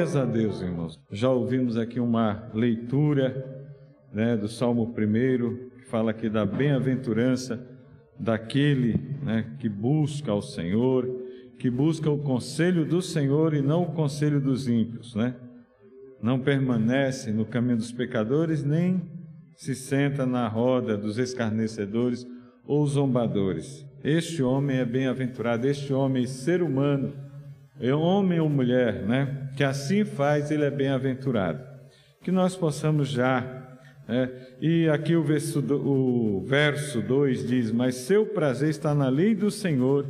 Glórias a Deus, irmãos. Já ouvimos aqui uma leitura né, do Salmo 1, que fala aqui da bem-aventurança daquele né, que busca ao Senhor, que busca o conselho do Senhor e não o conselho dos ímpios, né? Não permanece no caminho dos pecadores, nem se senta na roda dos escarnecedores ou zombadores. Este homem é bem-aventurado, este homem, ser humano, é homem ou mulher, né? Que assim faz, ele é bem-aventurado. Que nós possamos já, né? e aqui o verso, o verso 2 diz: Mas seu prazer está na lei do Senhor,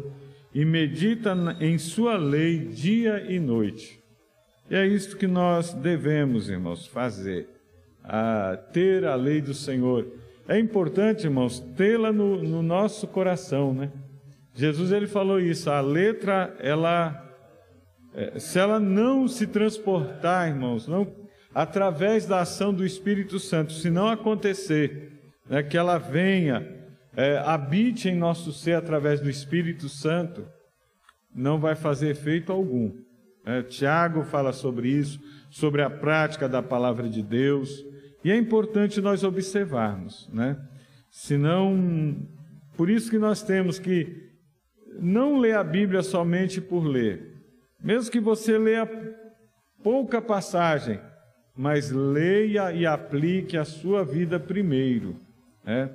e medita em sua lei dia e noite. E é isto que nós devemos, irmãos, fazer, a ter a lei do Senhor é importante, irmãos, tê-la no, no, nosso coração, né? Jesus ele falou isso. A letra, ela, se ela não se transportar, irmãos, não através da ação do Espírito Santo, se não acontecer, né, que ela venha, é, habite em nosso ser através do Espírito Santo, não vai fazer efeito algum. É, Tiago fala sobre isso, sobre a prática da palavra de Deus. E é importante nós observarmos, né? Senão, por isso que nós temos que não ler a Bíblia somente por ler. Mesmo que você leia pouca passagem, mas leia e aplique a sua vida primeiro. Né?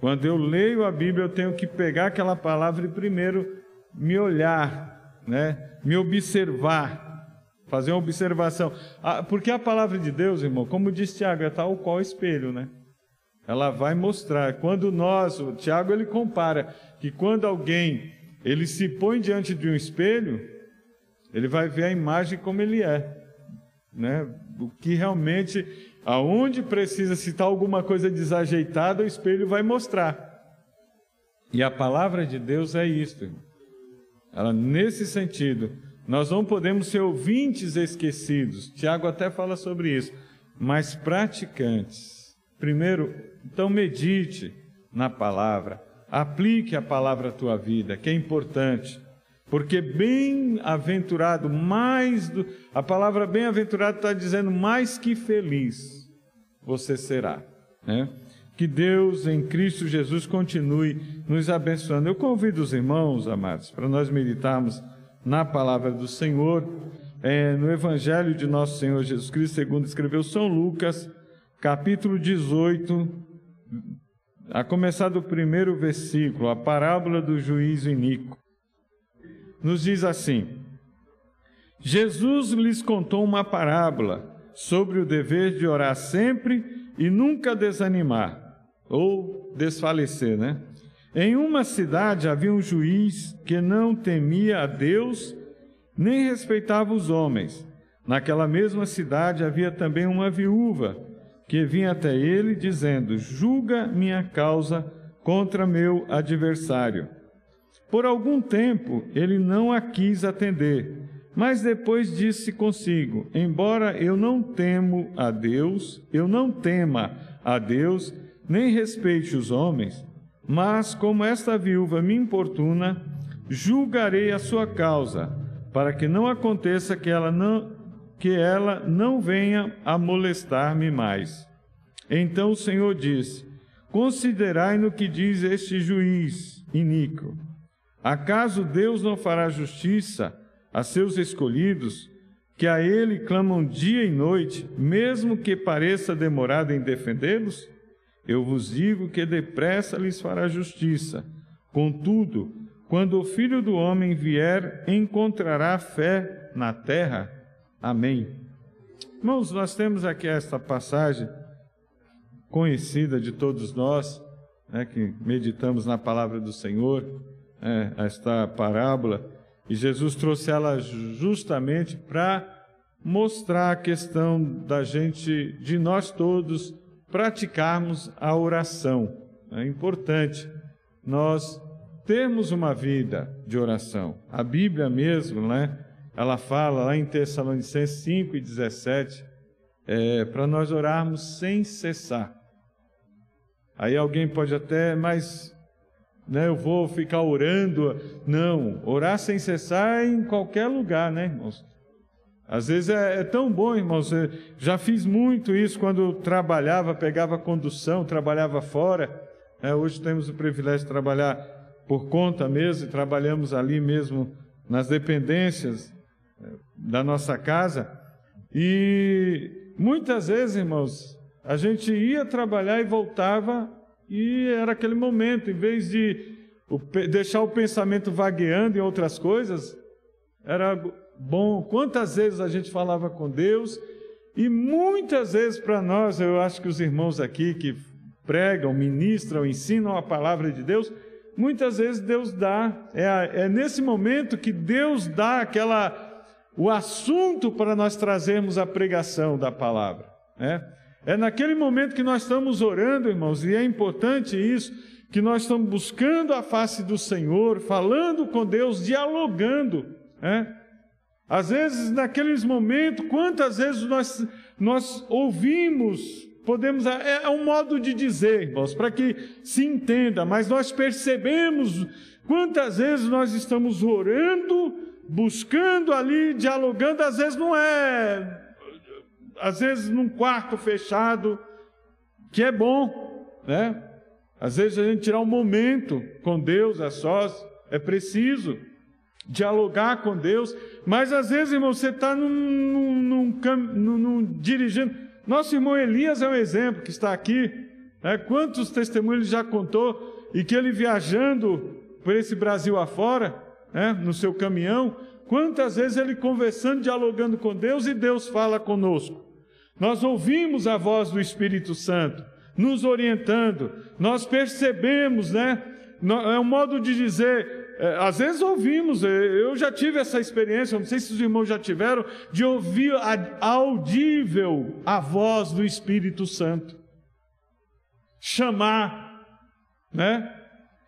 Quando eu leio a Bíblia, eu tenho que pegar aquela palavra e primeiro me olhar, né? me observar, fazer uma observação. Ah, porque a palavra de Deus, irmão, como diz Tiago, é tal qual espelho, né? Ela vai mostrar. Quando nós, o Tiago ele compara que quando alguém ele se põe diante de um espelho, ele vai ver a imagem como ele é, né? O que realmente, aonde precisa citar alguma coisa desajeitada, o espelho vai mostrar. E a palavra de Deus é isto. Ela nesse sentido, nós não podemos ser ouvintes esquecidos. Tiago até fala sobre isso, mas praticantes. Primeiro, então medite na palavra, aplique a palavra à tua vida, que é importante. Porque bem-aventurado, mais do, a palavra bem-aventurado está dizendo mais que feliz você será. Né? Que Deus em Cristo Jesus continue nos abençoando. Eu convido os irmãos, amados, para nós meditarmos na palavra do Senhor, é, no Evangelho de nosso Senhor Jesus Cristo, segundo escreveu São Lucas, capítulo 18, a começar do primeiro versículo, a parábola do juízo iníquo. Nos diz assim: Jesus lhes contou uma parábola sobre o dever de orar sempre e nunca desanimar ou desfalecer, né? Em uma cidade havia um juiz que não temia a Deus nem respeitava os homens. Naquela mesma cidade havia também uma viúva que vinha até ele dizendo: Julga minha causa contra meu adversário. Por algum tempo ele não a quis atender, mas depois disse consigo: Embora eu não temo a Deus, eu não tema a Deus, nem respeite os homens, mas como esta viúva me importuna, julgarei a sua causa, para que não aconteça que ela não que ela não venha a molestar-me mais. Então o Senhor disse: Considerai no que diz este juiz iníquo. Acaso Deus não fará justiça a seus escolhidos, que a ele clamam dia e noite, mesmo que pareça demorado em defendê-los? Eu vos digo que depressa lhes fará justiça. Contudo, quando o Filho do Homem vier, encontrará fé na terra. Amém. Irmãos, nós temos aqui esta passagem conhecida de todos nós, né, que meditamos na palavra do Senhor, né, esta parábola, e Jesus trouxe ela justamente para mostrar a questão da gente, de nós todos, praticarmos a oração. É importante nós termos uma vida de oração. A Bíblia mesmo, né? Ela fala lá em Tessalonicenses 5 e 17, é, para nós orarmos sem cessar. Aí alguém pode até, mas né, eu vou ficar orando. Não, orar sem cessar em qualquer lugar, né, irmãos? Às vezes é, é, tão bom, irmãos. Eu já fiz muito isso quando trabalhava, pegava condução, trabalhava fora. É, hoje temos o privilégio de trabalhar por conta mesmo, e trabalhamos ali mesmo nas dependências é, da nossa casa. E muitas vezes, irmãos, a gente ia trabalhar e voltava, e era aquele momento, em vez de deixar o pensamento vagueando em outras coisas, era bom. Quantas vezes a gente falava com Deus, e muitas vezes para nós, eu acho que os irmãos aqui que pregam, ministram, ensinam a palavra de Deus, muitas vezes Deus dá, é, é nesse momento que Deus dá aquela o assunto para nós trazermos a pregação da palavra. Né? É naquele momento que nós estamos orando, irmãos, e é importante isso, que nós estamos buscando a face do Senhor, falando com Deus, dialogando. Né? Às vezes, naqueles momentos, quantas vezes nós, nós ouvimos, podemos, é, é um modo de dizer, irmãos, para que se entenda, mas nós percebemos quantas vezes nós estamos orando, buscando ali, dialogando, às vezes não é, às vezes num quarto fechado, que é bom, né? Às vezes a gente tirar um momento com Deus a sós, é preciso dialogar com Deus, mas às vezes, irmão, você está num, num, num, num, dirigindo. Nosso irmão Elias é um exemplo que está aqui. Né? Quantos testemunhos ele já contou e que ele viajando por esse Brasil afora, né? no seu caminhão, quantas vezes ele conversando, dialogando com Deus e Deus fala conosco. Nós ouvimos a voz do Espírito Santo nos orientando, nós percebemos, né? É um modo de dizer, é, às vezes ouvimos, é, eu já tive essa experiência, não sei se os irmãos já tiveram, de ouvir audível a voz do Espírito Santo. Chamar, né?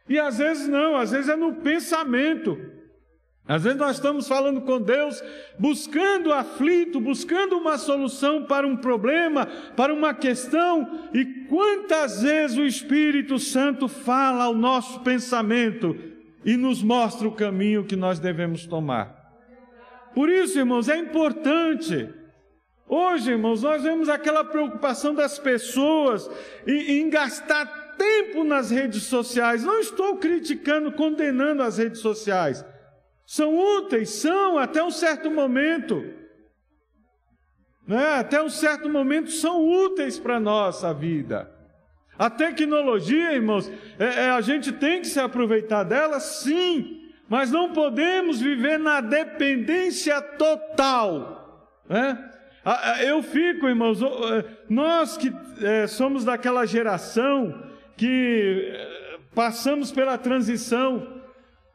E às vezes não, às vezes é no pensamento. Às vezes nós estamos falando com Deus, buscando aflito, buscando uma solução para um problema, para uma questão, e quantas vezes o Espírito Santo fala ao nosso pensamento, e nos mostra o caminho que nós devemos tomar. Por isso, irmãos, é importante. Hoje, irmãos, nós vemos aquela preocupação das pessoas em, em gastar tempo nas redes sociais. Não estou criticando, condenando as redes sociais. São úteis, são até um certo momento. Né? Até um certo momento são úteis para a nossa vida. A tecnologia, irmãos, é, é, a gente tem que se aproveitar dela, sim, mas não podemos viver na dependência total. Né? Eu fico, irmãos, é, nós que é, somos daquela geração que é, passamos pela transição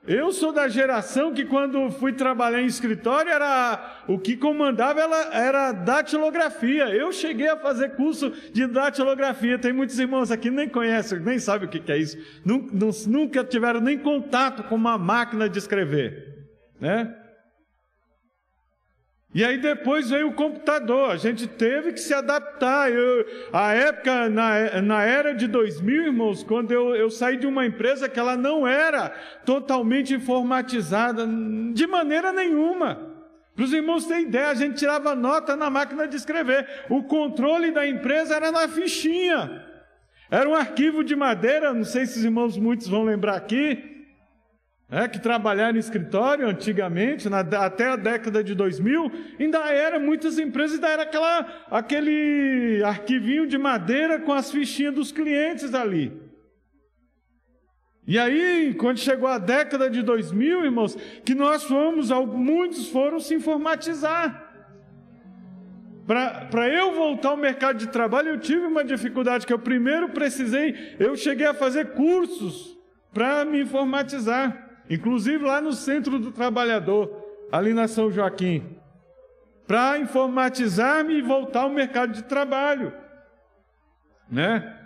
eu sou da geração que quando fui trabalhar em escritório era o que comandava ela era datilografia. Eu cheguei a fazer curso de datilografia. Tem muitos irmãos aqui que nem conhecem, nem sabem o que é isso. Nunca tiveram nem contato com uma máquina de escrever, né? E aí depois veio o computador, a gente teve que se adaptar. Eu, a época, na, na era de 2000, irmãos, quando eu, eu saí de uma empresa que ela não era totalmente informatizada, de maneira nenhuma. Para os irmãos terem ideia, a gente tirava nota na máquina de escrever. O controle da empresa era na fichinha. Era um arquivo de madeira, não sei se os irmãos muitos vão lembrar aqui, é, que trabalharam em escritório antigamente, na, até a década de 2000, ainda era, muitas empresas ainda era aquela, aquele arquivinho de madeira com as fichinhas dos clientes ali. E aí, quando chegou a década de 2000, irmãos, que nós fomos, muitos foram se informatizar. Para eu voltar ao mercado de trabalho, eu tive uma dificuldade, que eu primeiro precisei, eu cheguei a fazer cursos para me informatizar inclusive lá no Centro do Trabalhador, ali na São Joaquim, para informatizar-me e voltar ao mercado de trabalho. Né?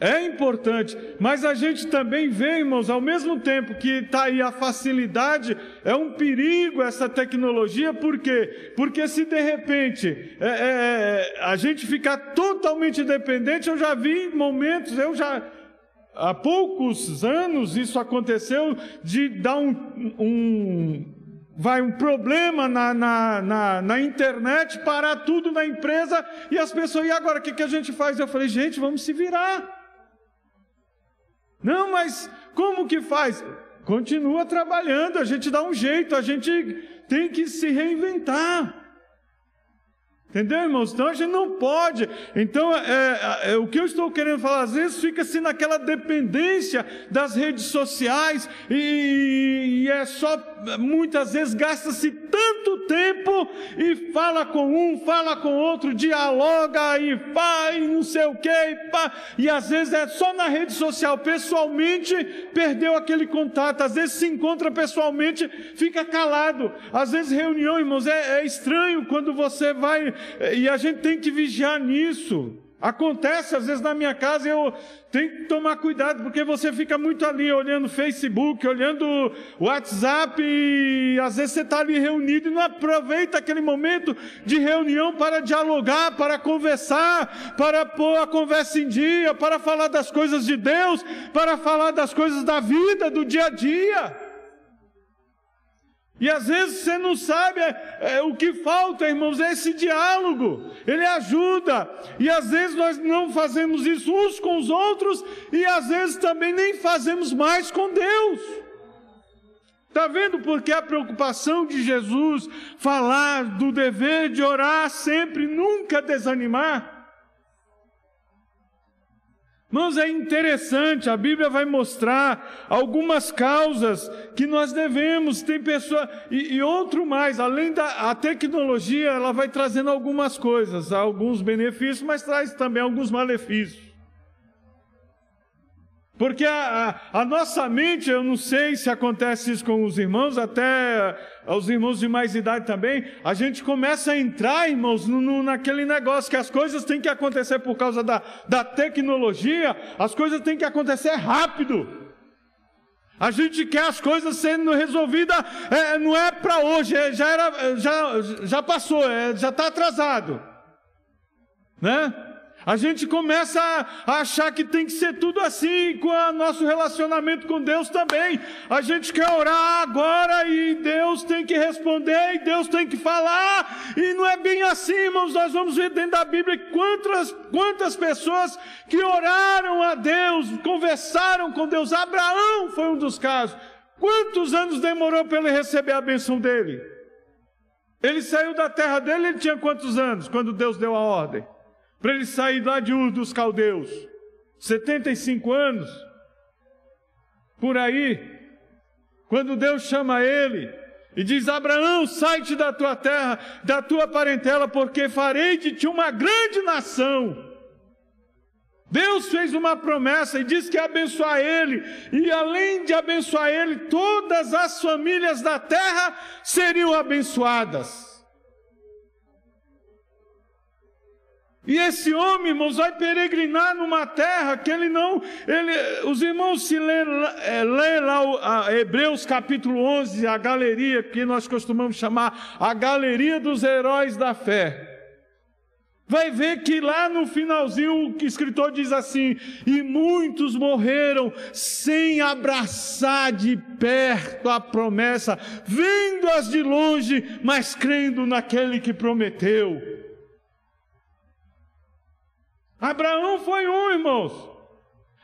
É importante, mas a gente também vê, irmãos, ao mesmo tempo que está aí a facilidade, é um perigo essa tecnologia, por quê? Porque se de repente é, é, é a gente ficar totalmente dependente, eu já vi momentos, eu já, há poucos anos isso aconteceu de dar um, um, vai um problema na, na, na, na, internet, parar tudo na empresa e as pessoas, e agora o que, que a gente faz? Eu falei, gente, vamos se virar. Não, mas como que faz? Continua trabalhando, a gente dá um jeito, a gente tem que se reinventar. Entendeu, irmãos? Então a gente não pode. Então, é, é, é, o que eu estou querendo falar, às vezes fica-se naquela dependência das redes sociais e, e é só, muitas vezes gasta-se tempo e fala com um, fala com outro, dialoga e faz não sei o que, e, e às vezes é só na rede social, pessoalmente perdeu aquele contato, às vezes se encontra pessoalmente, fica calado. Às vezes reunião, irmãos, é, é estranho quando você vai e a gente tem que vigiar nisso. Acontece às vezes na minha casa, eu tenho que tomar cuidado, porque você fica muito ali olhando Facebook, olhando WhatsApp, e às vezes você está ali reunido e não aproveita aquele momento de reunião para dialogar, para conversar, para pôr a conversa em dia, para falar das coisas de Deus, para falar das coisas da vida, do dia a dia. E às vezes você não sabe é, é, o que falta, irmãos, é esse diálogo. Ele ajuda. E às vezes nós não fazemos isso uns com os outros, e às vezes também nem fazemos mais com Deus. Está vendo porque a preocupação de Jesus falar do dever de orar sempre, nunca desanimar? Irmãos, é interessante, a Bíblia vai mostrar algumas causas que nós devemos, tem pessoa, e, e, outro mais, além da tecnologia, ela vai trazendo algumas coisas, alguns benefícios, mas traz também alguns malefícios. Porque a, a, a, nossa mente, eu não sei se acontece isso com os irmãos, até os irmãos de mais idade também, a gente começa a entrar, irmãos, no, no, naquele negócio que as coisas têm que acontecer por causa da, da tecnologia, as coisas têm que acontecer rápido. A gente quer as coisas sendo resolvidas, é, não é para hoje, é, já, era, já, já passou, é, já está atrasado. Né? A gente começa a achar que tem que ser tudo assim com o nosso relacionamento com Deus também. A gente quer orar agora e Deus tem que responder e Deus tem que falar. E não é bem assim, irmãos. Nós vamos ver dentro da Bíblia quantas, quantas pessoas que oraram a Deus, conversaram com Deus. Abraão foi um dos casos. Quantos anos demorou para ele receber a benção dele? Ele saiu da terra dele, ele tinha quantos anos quando Deus deu a ordem? Para ele sair lá de Ur dos Caldeus. 75 anos. Por aí, quando Deus chama ele e diz: Abraão, sai-te da tua terra, da tua parentela, porque farei de ti uma grande nação. Deus fez uma promessa e disse que ia abençoar ele, e além de abençoar ele, todas as famílias da terra seriam abençoadas. E esse homem, irmãos, vai peregrinar numa terra que ele não. Ele, os irmãos, se lê, é, lê lá o, a, Hebreus capítulo 11, a galeria, que nós costumamos chamar a galeria dos heróis da fé. Vai ver que lá no finalzinho o escritor diz assim: E muitos morreram sem abraçar de perto a promessa, vendo-as de longe, mas crendo naquele que prometeu. Abraão foi um, irmãos.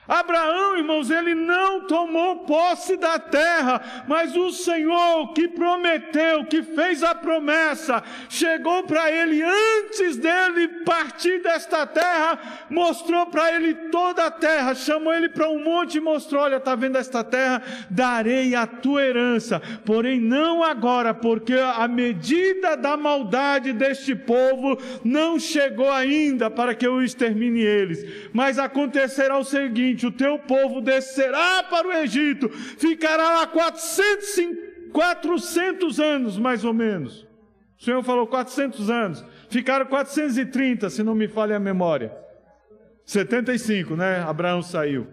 Abraão, irmãos, ele não tomou posse da terra, mas o Senhor que prometeu, que fez a promessa, chegou para ele antes dele partir desta terra, mostrou para ele toda a terra, chamou ele para um monte e mostrou: Olha, está vendo esta terra? Darei a tua herança, porém não agora, porque a medida da maldade deste povo não chegou ainda para que eu extermine eles, mas acontecerá o seguinte seguinte: o teu povo descerá para o Egito, ficará lá 400, 400 anos mais ou menos. O Senhor falou 400 anos, ficaram 430, se não me falha a memória. 75, né? Abraão saiu.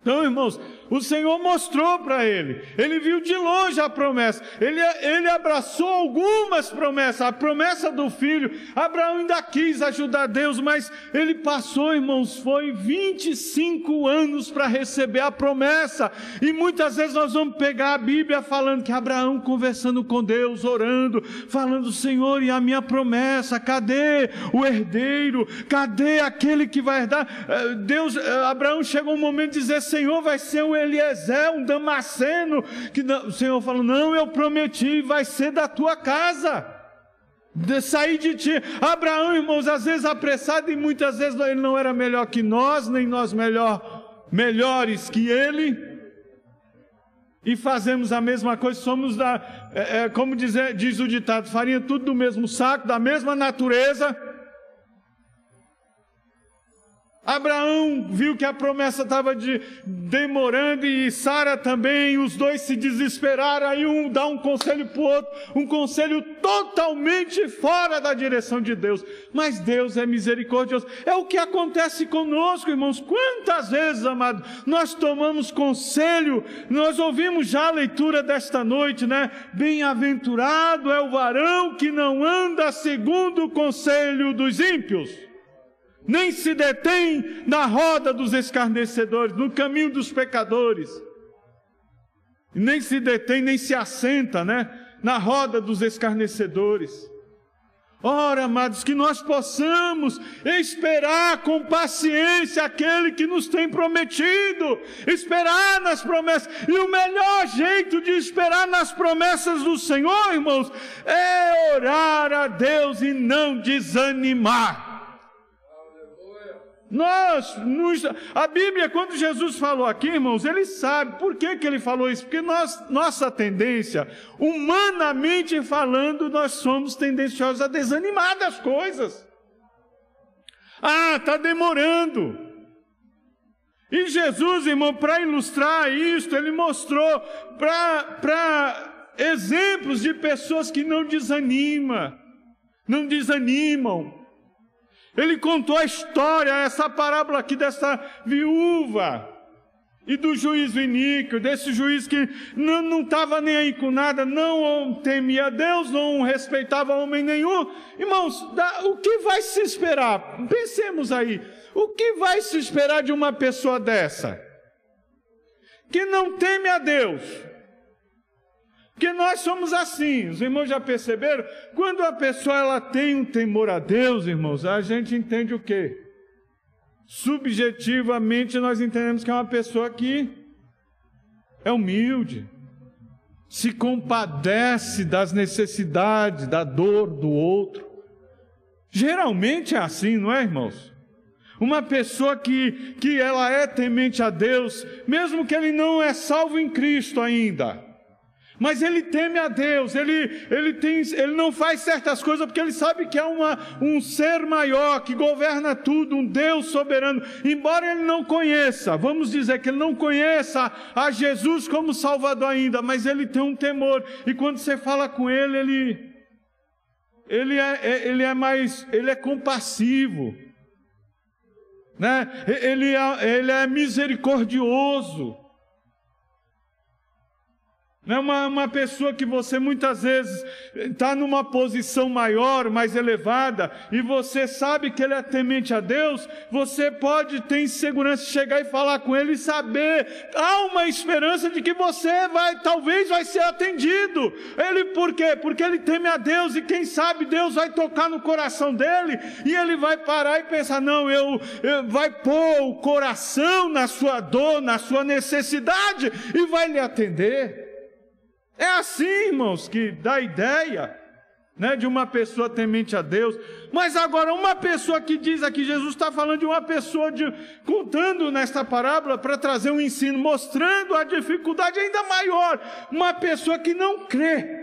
Então, irmãos, O Senhor mostrou para ele. Ele viu de longe a promessa. Ele, ele abraçou algumas promessas. A promessa do filho. Abraão ainda quis ajudar Deus, mas ele passou, irmãos, foi 25 anos para receber a promessa. E muitas vezes nós vamos pegar a Bíblia falando que Abraão conversando com Deus, orando, falando: Senhor, e a minha promessa? Cadê o herdeiro? Cadê aquele que vai herdar? Eh, Deus, eh, Abraão chegou um momento de dizer: Senhor, vai ser um Eliezer, um Damasceno. Que o Senhor falou: Não, eu prometi, vai ser da tua casa. De sair de ti. Abraão, irmãos, às vezes apressado e muitas vezes ele não era melhor que nós, nem nós melhor, melhores que ele. E fazemos a mesma coisa, somos da, é, é, como diz, diz o ditado, farinha tudo do mesmo saco, da mesma natureza. Abraão viu que a promessa estava de, demorando e Sara também, os dois se desesperaram, aí um dá um conselho para o outro, um conselho totalmente fora da direção de Deus. Mas Deus é misericordioso. É o que acontece conosco, irmãos. Quantas vezes, amados, nós tomamos conselho, nós ouvimos já a leitura desta noite, né? Bem-aventurado é o varão que não anda segundo o conselho dos ímpios nem se detém na roda dos escarnecedores, no caminho dos pecadores, nem se detém, nem se assenta, né, na roda dos escarnecedores. Ora, amados, que nós possamos esperar com paciência aquele que nos tem prometido, esperar nas promessas. E o melhor jeito de esperar nas promessas do Senhor, irmãos, é orar a Deus e não desanimar. Nós, nos, a Bíblia, quando Jesus falou aqui, irmãos, ele sabe por que, que ele falou isso, porque nós, nossa tendência, humanamente falando, nós somos tendenciosos a desanimar das coisas. Ah, está demorando. E Jesus, irmão, para ilustrar isso, ele mostrou para exemplos de pessoas que não desanimam, não desanimam. Ele contou a história, essa parábola aqui dessa viúva e do juiz iníquo, desse juiz que não estava nem aí com nada, não temia Deus, não respeitava homem nenhum. Irmãos, o que vai se esperar? Pensemos aí, o que vai se esperar de uma pessoa dessa? Que não teme a Deus, porque nós somos assim, os irmãos já perceberam? Quando a pessoa ela tem um temor a Deus, irmãos, a gente entende o quê? Subjetivamente nós entendemos que é uma pessoa que é humilde, se compadece das necessidades, da dor do outro. Geralmente é assim, não é, irmãos? Uma pessoa que, que ela é temente a Deus, mesmo que ele não é salvo em Cristo ainda, mas ele teme a Deus, ele, ele, tem, ele não faz certas coisas porque ele sabe que é uma, um ser maior que governa tudo, um Deus soberano. Embora ele não conheça, vamos dizer que ele não conheça a Jesus como Salvador ainda, mas ele tem um temor, e quando você fala com ele, ele, ele, é, é ele é mais, ele é compassivo. Né? Ele, é, ele é misericordioso. É uma, uma pessoa que você muitas vezes está numa posição maior, mais elevada, e você sabe que ele é temente a Deus, você pode ter segurança de chegar e falar com ele e saber, há uma esperança de que você vai, talvez vai ser atendido. Ele por quê? Porque ele teme a Deus, e quem sabe Deus vai tocar no coração dele, e ele vai parar e pensar: não, eu, eu vai pôr o coração na sua dor, na sua necessidade, e vai lhe atender. É assim, irmãos, que dá ideia né, de uma pessoa temente a Deus. Mas agora, uma pessoa que diz aqui, Jesus está falando de uma pessoa de, contando nesta parábola para trazer um ensino, mostrando a dificuldade ainda maior. Uma pessoa que não crê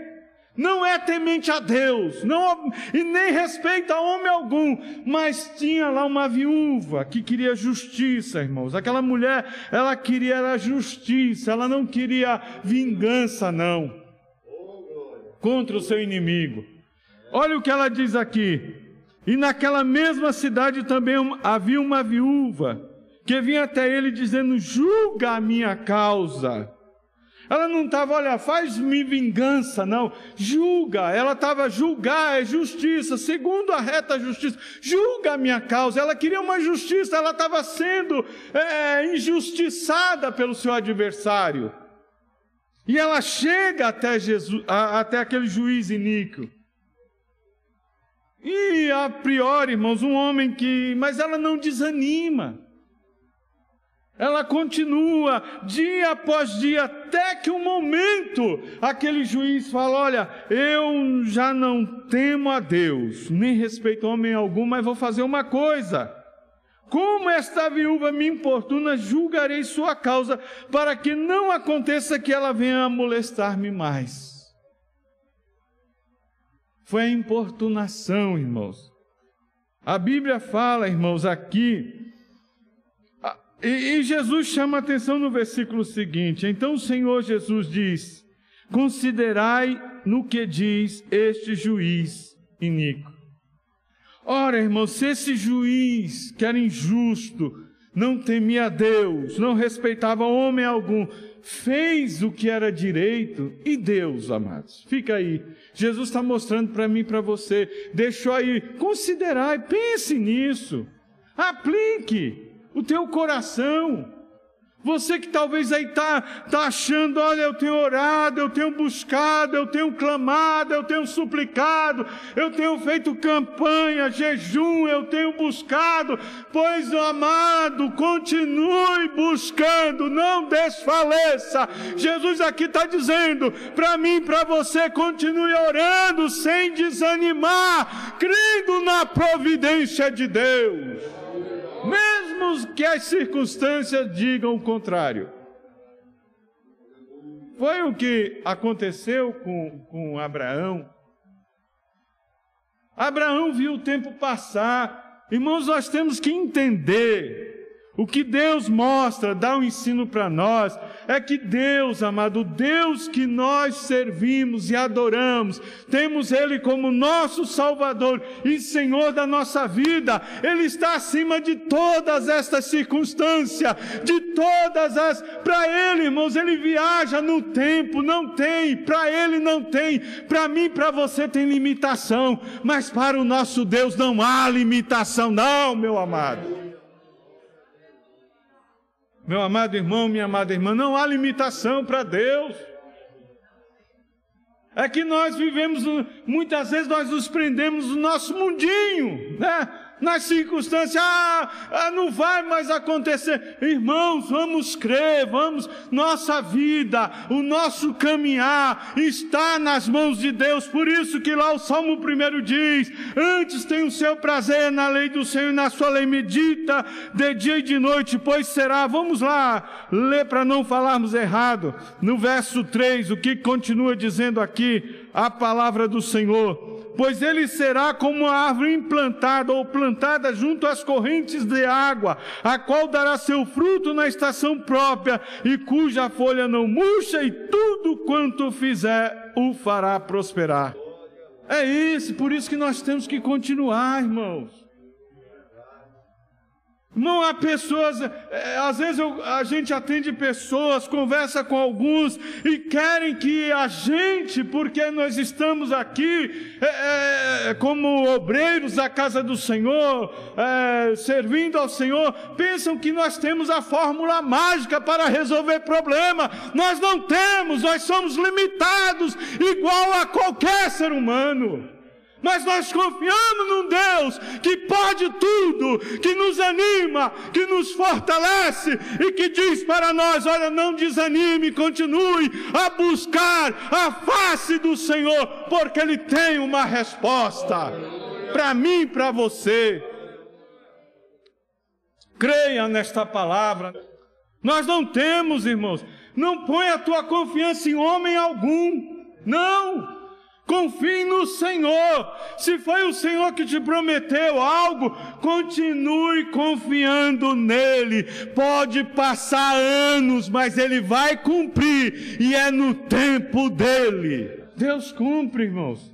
não é temente a Deus, não, e nem respeita homem algum, mas tinha lá uma viúva que queria justiça, irmãos. Aquela mulher, ela queria a justiça, ela não queria vingança, não, contra o seu inimigo. Olha o que ela diz aqui. E naquela mesma cidade também havia uma viúva que vinha até ele dizendo: julga a minha causa. Ela não estava, olha, faz-me vingança, não. Julga. Ela estava julgar, é justiça, segundo a reta justiça. Julga a minha causa. Ela queria uma justiça, ela estava sendo é, injustiçada pelo seu adversário. E ela chega até, Jesus, até aquele juiz iníquo. E a priori, irmãos, um homem que. Mas ela não desanima ela continua dia após dia, até que um momento aquele juiz fala: Olha, eu já não temo a Deus, nem respeito homem algum, mas vou fazer uma coisa. Como esta viúva me importuna, julgarei sua causa, para que não aconteça que ela venha molestar-me mais. Foi a importunação, irmãos. A Bíblia fala, irmãos, aqui e, e Jesus chama a atenção no versículo seguinte: então o Senhor Jesus diz: Considerai no que diz este juiz iníquo. Ora, irmão, se esse juiz, que era injusto, não temia Deus, não respeitava homem algum, fez o que era direito, e Deus, amados, fica aí. Jesus está mostrando para mim e para você, deixou aí, considerai, pense nisso, aplique o teu coração. Você que talvez aí está tá achando, olha, eu tenho orado, eu tenho buscado, eu tenho clamado, eu tenho suplicado, eu tenho feito campanha, jejum, eu tenho buscado. Pois, amado, continue buscando, não desfaleça. Jesus aqui está dizendo, para mim, para você, continue orando sem desanimar, crendo na providência de Deus mesmo que as circunstâncias digam o contrário. Foi o que aconteceu com, com Abraão. Abraão viu o tempo passar. Irmãos, nós temos que entender o que Deus mostra, dá um ensino para nós, é que Deus, amado, Deus que nós servimos e adoramos, temos Ele como nosso Salvador e Senhor da nossa vida, Ele está acima de todas estas circunstâncias, de todas as. Para Ele, irmãos, Ele viaja no tempo, não tem, para Ele não tem, para mim, para você tem limitação, mas para o nosso Deus não há limitação, não, meu amado. Meu amado irmão, minha amada irmã, não há limitação para Deus. É que nós vivemos, muitas vezes nós nos prendemos no nosso mundinho, né? Nas circunstâncias, ah, ah, não vai mais acontecer. Irmãos, vamos crer, vamos, nossa vida, o nosso caminhar está nas mãos de Deus. Por isso que lá o Salmo 1 diz: Antes tem o seu prazer na lei do Senhor e na sua lei medita de dia e de noite, pois será. Vamos lá, ler para não falarmos errado. No verso 3, o que continua dizendo aqui a palavra do Senhor pois ele será como uma árvore implantada ou plantada junto às correntes de água, a qual dará seu fruto na estação própria e cuja folha não murcha, e tudo quanto fizer o fará prosperar. É isso, por isso que nós temos que continuar, irmãos. Não há pessoas, é, às vezes eu, a gente atende pessoas, conversa com alguns e querem que a gente, porque nós estamos aqui é, é, como obreiros da casa do Senhor, servindo ao Senhor, pensam que nós temos a fórmula mágica para resolver problema. Nós não temos, nós somos limitados, igual a qualquer ser humano. Mas nós confiamos num Deus que pode tudo, que nos anima, que nos fortalece e que diz para nós: olha, não desanime, continue a buscar a face do Senhor, porque Ele tem uma resposta para mim e para você. Creia nesta palavra. Nós não temos, irmãos, não põe a tua confiança em homem algum. Não! Confie no Senhor. Se foi o Senhor que te prometeu algo, continue confiando nele. Pode passar anos, mas ele vai cumprir, e é no tempo dele. Deus cumpre, irmãos.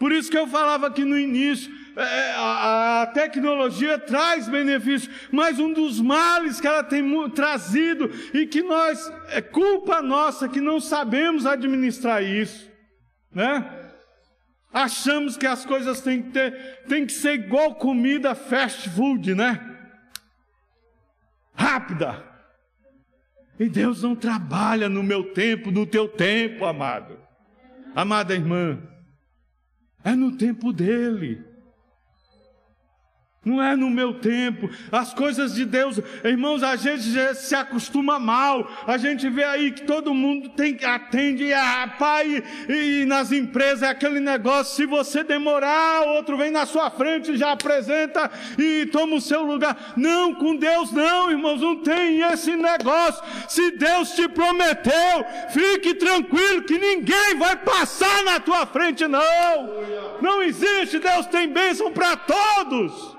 Por isso que eu falava aqui no início, é, a, a tecnologia traz benefícios, mas um dos males que ela tem trazido e que nós, é culpa nossa que não sabemos administrar isso, né? Achamos que as coisas têm que, ter, têm que ser igual comida fast food, né? Rápida. E Deus não trabalha no meu tempo, no teu tempo, amado. Amada irmã, é no tempo dele. Não é no meu tempo. As coisas de Deus, irmãos, a gente já se acostuma mal. A gente vê aí que todo mundo tem atende a pai e, e nas empresas é aquele negócio. Se você demorar, outro vem na sua frente, já apresenta e toma o seu lugar. Não, com Deus não, irmãos, não tem esse negócio. Se Deus te prometeu, fique tranquilo que ninguém vai passar na tua frente, não. Não existe. Deus tem bênção para todos.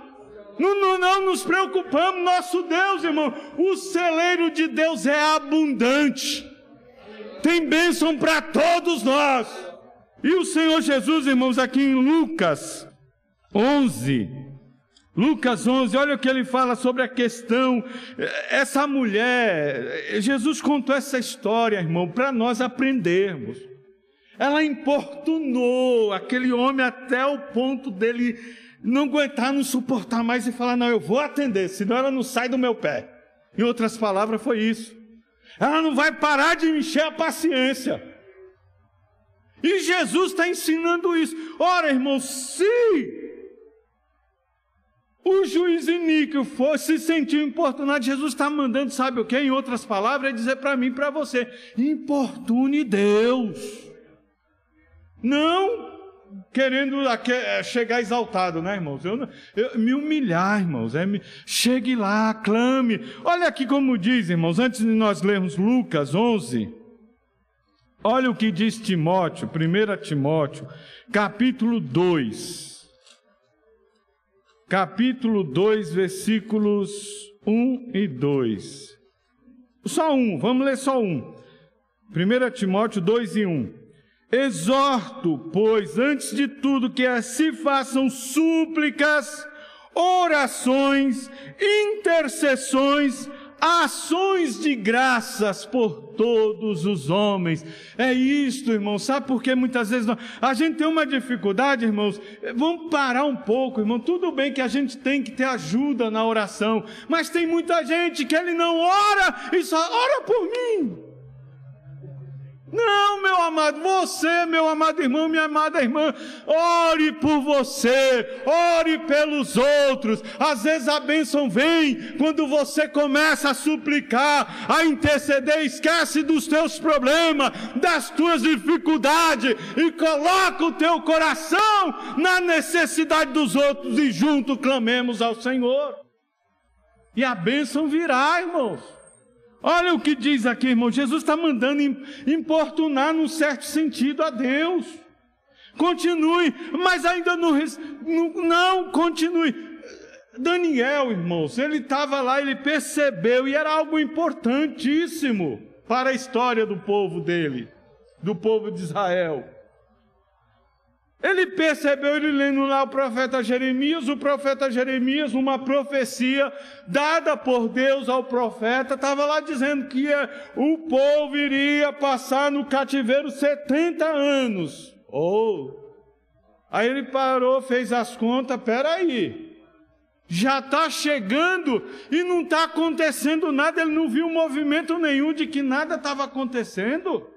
Não, não, não nos preocupamos, nosso Deus, irmão. O celeiro de Deus é abundante, tem bênção para todos nós. E o Senhor Jesus, irmãos, aqui em Lucas 11, Lucas 11, olha o que ele fala sobre a questão. Essa mulher, Jesus contou essa história, irmão, para nós aprendermos. Ela importunou aquele homem até o ponto dele não aguentar, não suportar mais e falar: não, eu vou atender, senão ela não sai do meu pé. Em outras palavras, foi isso. Ela não vai parar de encher a paciência. E Jesus está ensinando isso. Ora, irmão, se o juiz iníquo fosse se sentir importunado, Jesus está mandando, sabe o que? Em outras palavras, é dizer para mim e para você: importune Deus. Não querendo é, chegar exaltado, né, irmãos? Eu, eu, me humilhar, irmãos. É, me, chegue lá, clame. Olha aqui como diz, irmãos, antes de nós lermos Lucas 11. Olha o que diz Timóteo, 1 Timóteo, capítulo 2. Capítulo 2, versículos 1 e 2. Só um, vamos ler só um. 1 Timóteo 2 e 1. Exorto, pois, antes de tudo, que se façam súplicas, orações, intercessões, ações de graças por todos os homens. É isto, irmãos. Sabe por que muitas vezes nós, a gente tem uma dificuldade, irmãos? Vamos parar um pouco, irmão. Tudo bem que a gente tem que ter ajuda na oração, mas tem muita gente que ele não ora e só ora por mim. Não, meu amado, você, meu amado irmão, minha amada irmã, ore por você, ore pelos outros. Às vezes a bênção vem quando você começa a suplicar, a interceder, esquece dos teus problemas, das tuas dificuldades e coloca o teu coração na necessidade dos outros e junto clamemos ao Senhor. E a bênção virá, irmãos. Olha o que diz aqui, irmão. Jesus está mandando importunar, num certo sentido, a Deus. Continue, mas ainda não, não continue. Daniel, irmãos, ele estava lá, ele percebeu, e era algo importantíssimo para a história do povo dele, do povo de Israel. Ele percebeu, ele lendo lá o profeta Jeremias, o profeta Jeremias, uma profecia dada por Deus ao profeta, estava lá dizendo que o povo iria passar no cativeiro 70 anos. Ou, oh. aí ele parou, fez as contas, peraí, já está chegando e não está acontecendo nada, ele não viu movimento nenhum de que nada estava acontecendo,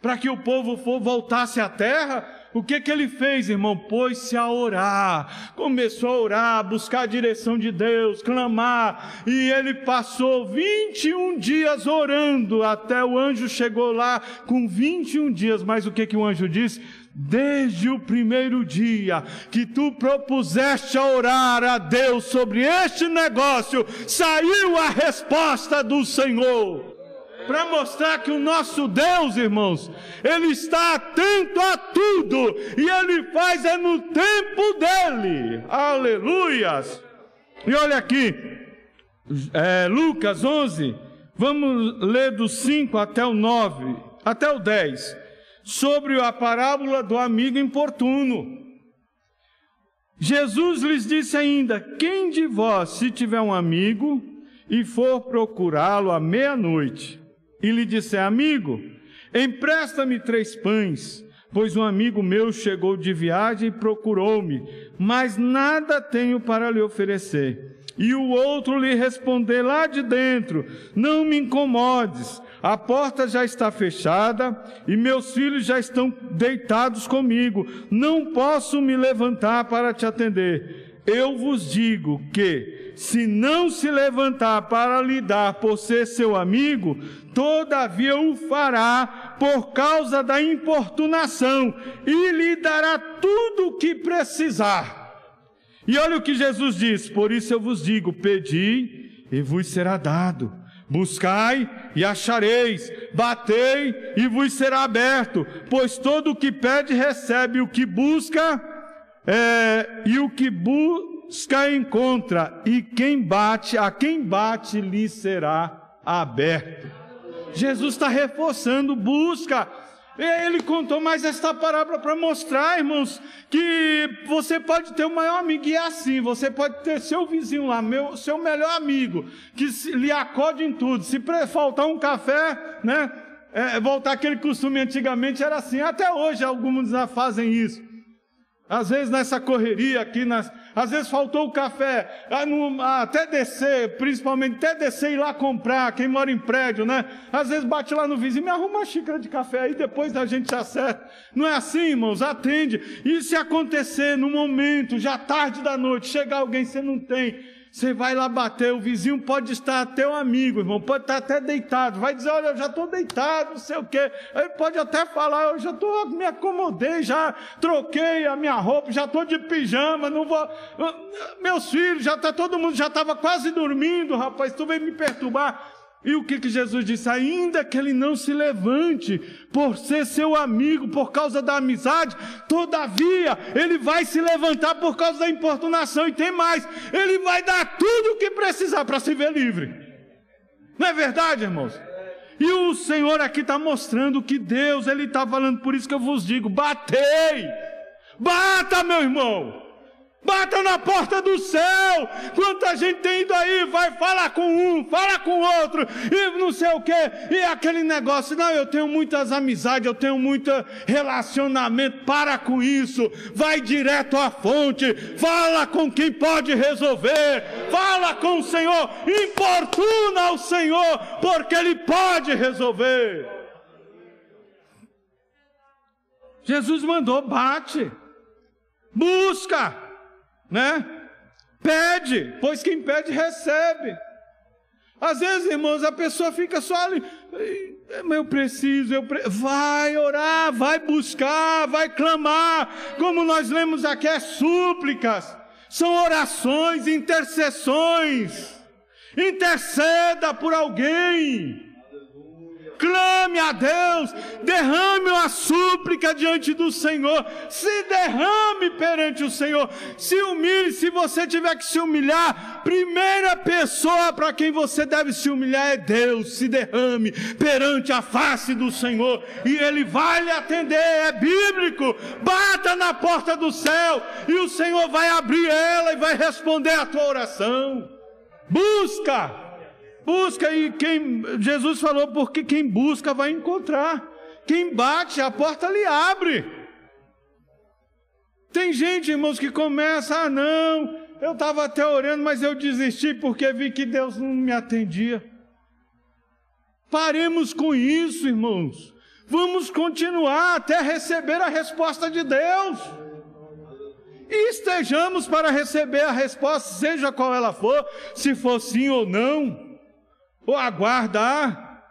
para que o povo voltasse à terra, o que que ele fez, irmão? Pôs-se a orar, começou a orar, buscar a direção de Deus, clamar, e ele passou 21 dias orando, até o anjo chegou lá com 21 dias, mas o que que o anjo disse? Desde o primeiro dia que tu propuseste a orar a Deus sobre este negócio, saiu a resposta do Senhor para mostrar que o nosso Deus, irmãos, Ele está atento a tudo e Ele faz é no tempo dele. Aleluias! E olha aqui, é, Lucas 11, vamos ler do 5 até o 9, até o 10, sobre a parábola do amigo importuno. Jesus lhes disse ainda: Quem de vós, se tiver um amigo e for procurá-lo à meia-noite, e lhe disser, amigo, empresta-me três pães, pois um amigo meu chegou de viagem e procurou-me, mas nada tenho para lhe oferecer. E o outro lhe responder lá de dentro: Não me incomodes, a porta já está fechada e meus filhos já estão deitados comigo. Não posso me levantar para te atender. Eu vos digo que, se não se levantar para lhe dar por ser seu amigo, todavia o fará por causa da importunação e lhe dará tudo o que precisar. E olha o que Jesus diz: Por isso eu vos digo: pedi e vos será dado Buscai e achareis, batei e vos será aberto, pois todo o que pede recebe, o que busca é, e o que busca encontra, e quem bate, a quem bate lhe será aberto. Jesus está reforçando, busca, ele contou mais esta parábola para mostrar, irmãos, que você pode ter o maior amigo, e é assim: você pode ter seu vizinho lá, meu, seu melhor amigo, que lhe acode em tudo. Se faltar um café, né? É, voltar aquele costume antigamente era assim, até hoje alguns fazem isso. Às vezes nessa correria aqui, nas, às vezes faltou o café, até descer, principalmente até descer e ir lá comprar, quem mora em prédio, né? Às vezes bate lá no vizinho, me arruma uma xícara de café aí, depois a gente acerta. Não é assim, irmãos? Atende. E se acontecer no momento, já tarde da noite, chegar alguém, você não tem, você vai lá bater, o vizinho pode estar até um amigo, irmão, pode estar até deitado, vai dizer, olha, eu já estou deitado, não sei o quê. Ele pode até falar, eu já estou, me acomodei, já troquei a minha roupa, já estou de pijama, não vou. Meus filhos, já está todo mundo, já estava quase dormindo, rapaz, tu vem me perturbar. E o que, que Jesus disse? Ainda que ele não se levante por ser seu amigo, por causa da amizade, todavia ele vai se levantar por causa da importunação. E tem mais: ele vai dar tudo o que precisar para se ver livre. Não é verdade, irmãos? E o Senhor aqui está mostrando que Deus, Ele está falando, por isso que eu vos digo: batei, bata, meu irmão. Bata na porta do céu. Quanta gente tem ido aí, vai falar com um, fala com outro, e não sei o que, e aquele negócio. Não, eu tenho muitas amizades, eu tenho muito relacionamento. Para com isso, vai direto à fonte, fala com quem pode resolver, fala com o Senhor, importuna o Senhor, porque Ele pode resolver. Jesus mandou, bate, busca né? Pede, pois quem pede recebe. Às vezes, irmãos, a pessoa fica só ali, eu preciso, eu pre... vai orar, vai buscar, vai clamar, como nós lemos aqui, é súplicas, são orações, intercessões. Interceda por alguém clame a Deus, derrame uma súplica diante do Senhor, se derrame perante o Senhor, se humilhe, se você tiver que se humilhar, primeira pessoa para quem você deve se humilhar é Deus, se derrame perante a face do Senhor, e Ele vai lhe atender, é bíblico, bata na porta do céu, e o Senhor vai abrir ela e vai responder a tua oração, busca, Busca e quem Jesus falou, porque quem busca vai encontrar. Quem bate, a porta lhe abre. Tem gente, irmãos, que começa, ah, não, eu estava até orando, mas eu desisti porque vi que Deus não me atendia. Paremos com isso, irmãos. Vamos continuar até receber a resposta de Deus. E estejamos para receber a resposta, seja qual ela for, se for sim ou não ou aguardar,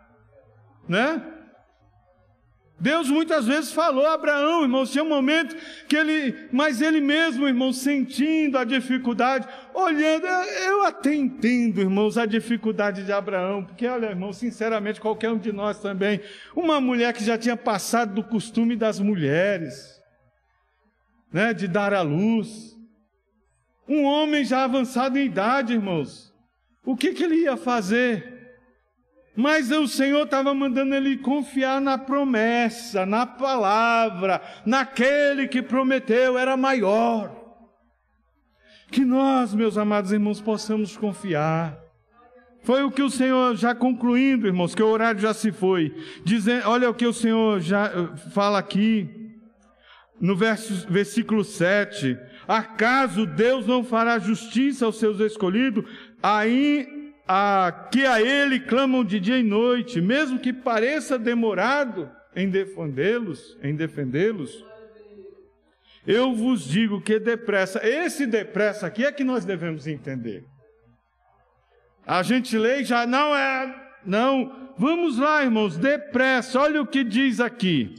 né? Deus muitas vezes falou a Abraão, irmão, tinha um momento que ele, mas ele mesmo, irmão, sentindo a dificuldade, olhando, eu até entendo, irmãos, a dificuldade de Abraão, porque, olha, irmão, sinceramente, qualquer um de nós também, uma mulher que já tinha passado do costume das mulheres, né, de dar à luz, um homem já avançado em idade, irmãos, o que, que ele ia fazer? Mas o Senhor estava mandando ele confiar na promessa, na palavra, naquele que prometeu, era maior. Que nós, meus amados irmãos, possamos confiar. Foi o que o Senhor, já concluindo, irmãos, que o horário já se foi, dizendo, olha o que o Senhor já eh, fala aqui, no verso, versículo 7. Acaso Deus não fará justiça aos seus escolhidos, aí, a, que a Ele clamam de dia e noite, mesmo que pareça demorado em defendê-los, em defendê-los? Eu vos digo que depressa, esse depressa aqui é que nós devemos entender. A gente lê já não é. Não, vamos lá, irmãos, depressa, olha o que diz aqui.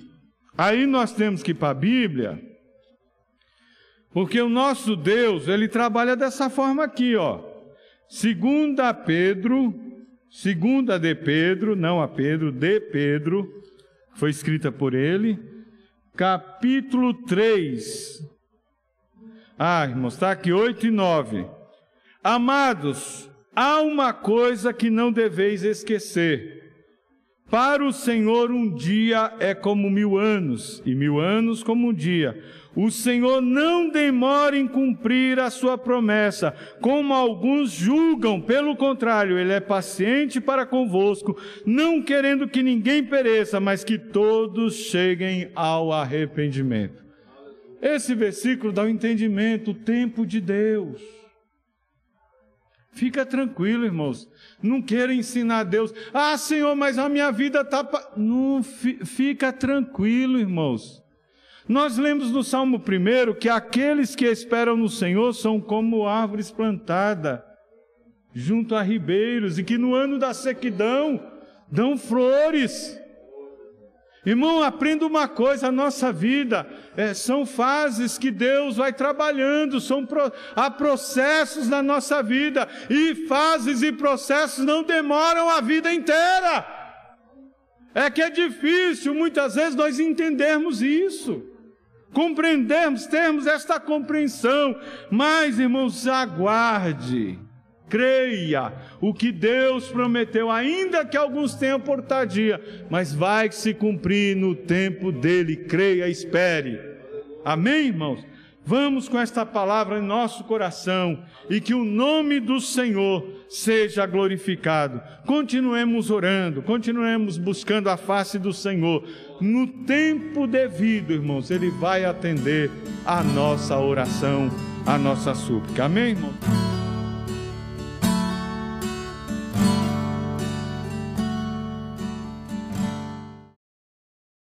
Aí nós temos que ir para a Bíblia, porque o nosso Deus, ele trabalha dessa forma aqui, ó. Segunda Pedro, segunda de Pedro, não a Pedro, de Pedro, foi escrita por ele, capítulo 3. Ah, irmãos, está aqui 8 e 9. Amados, Há uma coisa que não deveis esquecer. Para o Senhor um dia é como mil anos, e mil anos como um dia. O Senhor não demora em cumprir a sua promessa, como alguns julgam, pelo contrário, Ele é paciente para convosco, não querendo que ninguém pereça, mas que todos cheguem ao arrependimento. Esse versículo dá o um entendimento, o tempo de Deus. Fica tranquilo, irmãos. Não queira ensinar a Deus. Ah, Senhor, mas a minha vida está. Não, fica tranquilo, irmãos. Nós lemos no Salmo 1 que aqueles que esperam no Senhor são como árvores plantadas junto a ribeiros e que no ano da sequidão dão flores. Irmão, aprenda uma coisa: a nossa vida é, são fases que Deus vai trabalhando, são pro, há processos na nossa vida, e fases e processos não demoram a vida inteira. É que é difícil muitas vezes nós entendermos isso, compreendermos, termos esta compreensão, mas irmãos, aguarde creia o que Deus prometeu, ainda que alguns tenham por tardia, mas vai se cumprir no tempo dele, creia, espere. Amém, irmãos? Vamos com esta palavra em nosso coração e que o nome do Senhor seja glorificado. Continuemos orando, continuemos buscando a face do Senhor. No tempo devido, irmãos, Ele vai atender a nossa oração, a nossa súplica. Amém, irmãos?